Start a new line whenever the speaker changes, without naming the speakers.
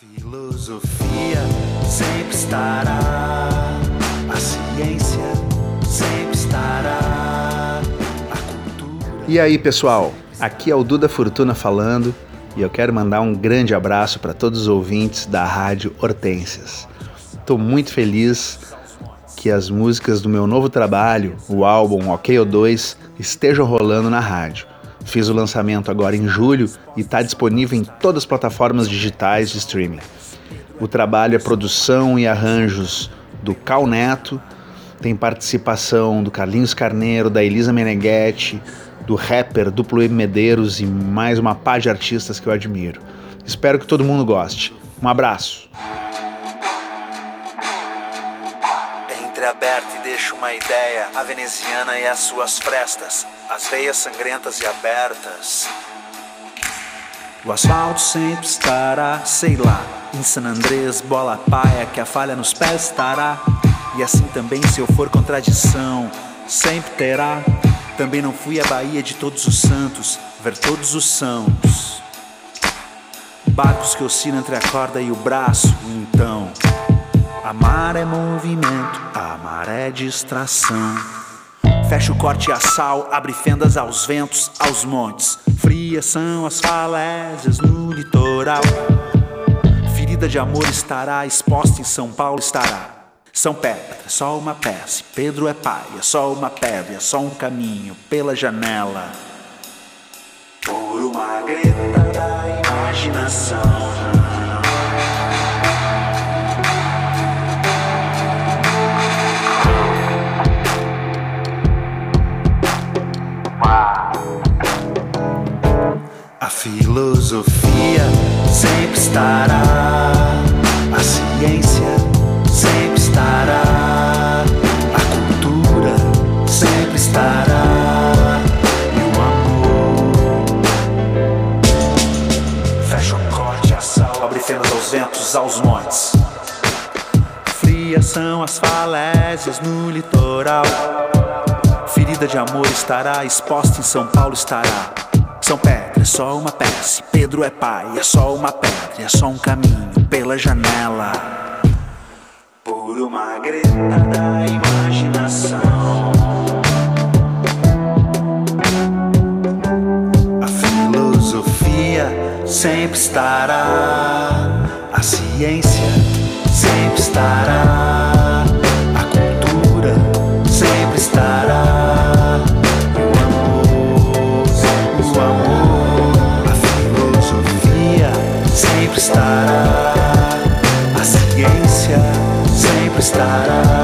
filosofia sempre estará, a ciência sempre estará, a cultura.
E aí, pessoal? Aqui é o Duda Fortuna falando e eu quero mandar um grande abraço para todos os ouvintes da Rádio Hortências. Estou muito feliz que as músicas do meu novo trabalho, o álbum OK O2, estejam rolando na rádio. Fiz o lançamento agora em julho e está disponível em todas as plataformas digitais de streaming. O trabalho é produção e arranjos do Cal Neto, tem participação do Carlinhos Carneiro, da Elisa Meneghetti, do rapper Duplo M Medeiros e mais uma pá de artistas que eu admiro. Espero que todo mundo goste. Um abraço.
Entreaberta e deixa uma ideia, a veneziana e as suas frestas, as veias sangrentas e abertas. O asfalto sempre estará, sei lá, em San Andrés, bola paia, que a falha nos pés estará. E assim também, se eu for contradição, sempre terá. Também não fui à Bahia de Todos os Santos, ver todos os santos. Barcos que oscilam entre a corda e o braço, então. Amar é movimento, amar é distração. Fecha o corte a sal, abre fendas aos ventos, aos montes. Frias são as falésias no litoral. Ferida de amor estará exposta em São Paulo estará. São pedra, é só uma peça. Pedro é pai, é só uma pedra, é só um caminho pela janela. Por uma greta da imaginação. Filosofia sempre estará, a ciência sempre estará, a cultura sempre estará, e o amor. Fecha o corte, a sal, abre aos ventos, aos montes. Frias são as falésias no litoral. Ferida de amor estará exposta em São Paulo estará. São pedra, é só uma peça. Pedro é pai, é só uma pedra, é só um caminho pela janela. Por uma greta da imaginação. A filosofia sempre estará, a ciência sempre estará, estará, a ciência sempre estará.